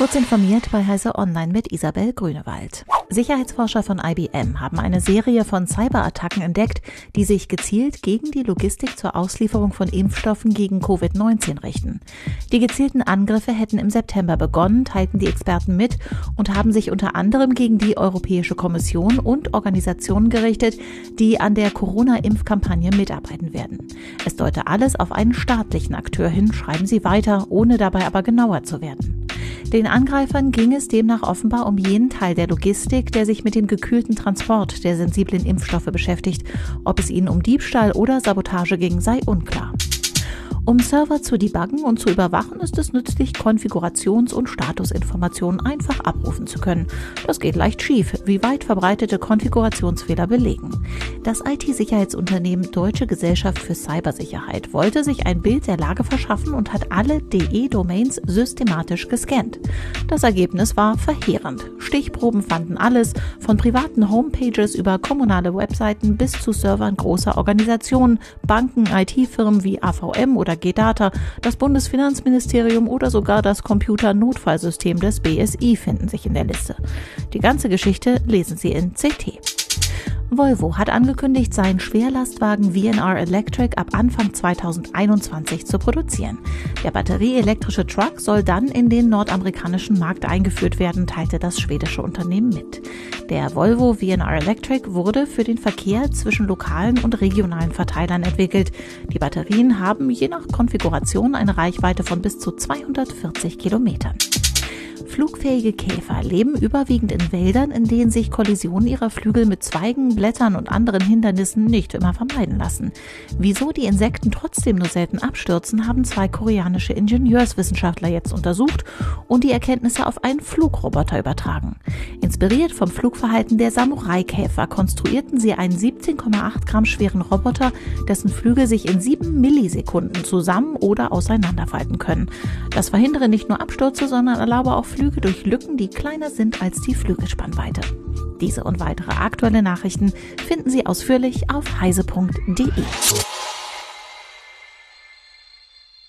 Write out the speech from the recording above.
Kurz informiert bei Heise Online mit Isabel Grünewald. Sicherheitsforscher von IBM haben eine Serie von Cyberattacken entdeckt, die sich gezielt gegen die Logistik zur Auslieferung von Impfstoffen gegen Covid-19 richten. Die gezielten Angriffe hätten im September begonnen, teilten die Experten mit und haben sich unter anderem gegen die Europäische Kommission und Organisationen gerichtet, die an der Corona-Impfkampagne mitarbeiten werden. Es deute alles auf einen staatlichen Akteur hin, schreiben sie weiter, ohne dabei aber genauer zu werden. Den Angreifern ging es demnach offenbar um jenen Teil der Logistik, der sich mit dem gekühlten Transport der sensiblen Impfstoffe beschäftigt. Ob es ihnen um Diebstahl oder Sabotage ging, sei unklar. Um Server zu debuggen und zu überwachen, ist es nützlich, Konfigurations- und Statusinformationen einfach abrufen zu können. Das geht leicht schief, wie weit verbreitete Konfigurationsfehler belegen. Das IT-Sicherheitsunternehmen Deutsche Gesellschaft für Cybersicherheit wollte sich ein Bild der Lage verschaffen und hat alle DE-Domains systematisch gescannt. Das Ergebnis war verheerend. Stichproben fanden alles, von privaten Homepages über kommunale Webseiten bis zu Servern großer Organisationen, Banken, IT-Firmen wie AVM oder G-Data, das Bundesfinanzministerium oder sogar das Computernotfallsystem des BSI finden sich in der Liste. Die ganze Geschichte lesen Sie in CT. Volvo hat angekündigt, seinen Schwerlastwagen VNR Electric ab Anfang 2021 zu produzieren. Der batterieelektrische Truck soll dann in den nordamerikanischen Markt eingeführt werden, teilte das schwedische Unternehmen mit. Der Volvo VNR Electric wurde für den Verkehr zwischen lokalen und regionalen Verteilern entwickelt. Die Batterien haben je nach Konfiguration eine Reichweite von bis zu 240 Kilometern. Flugfähige Käfer leben überwiegend in Wäldern, in denen sich Kollisionen ihrer Flügel mit Zweigen, Blättern und anderen Hindernissen nicht immer vermeiden lassen. Wieso die Insekten trotzdem nur selten abstürzen, haben zwei koreanische Ingenieurswissenschaftler jetzt untersucht und die Erkenntnisse auf einen Flugroboter übertragen. Inspiriert vom Flugverhalten der Samurai-Käfer konstruierten sie einen 17,8 Gramm schweren Roboter, dessen Flügel sich in sieben Millisekunden zusammen oder auseinanderfalten können. Das verhindere nicht nur Abstürze, sondern erlaube auch Flüge durch Lücken, die kleiner sind als die Flügelspannweite. Diese und weitere aktuelle Nachrichten finden Sie ausführlich auf heise.de.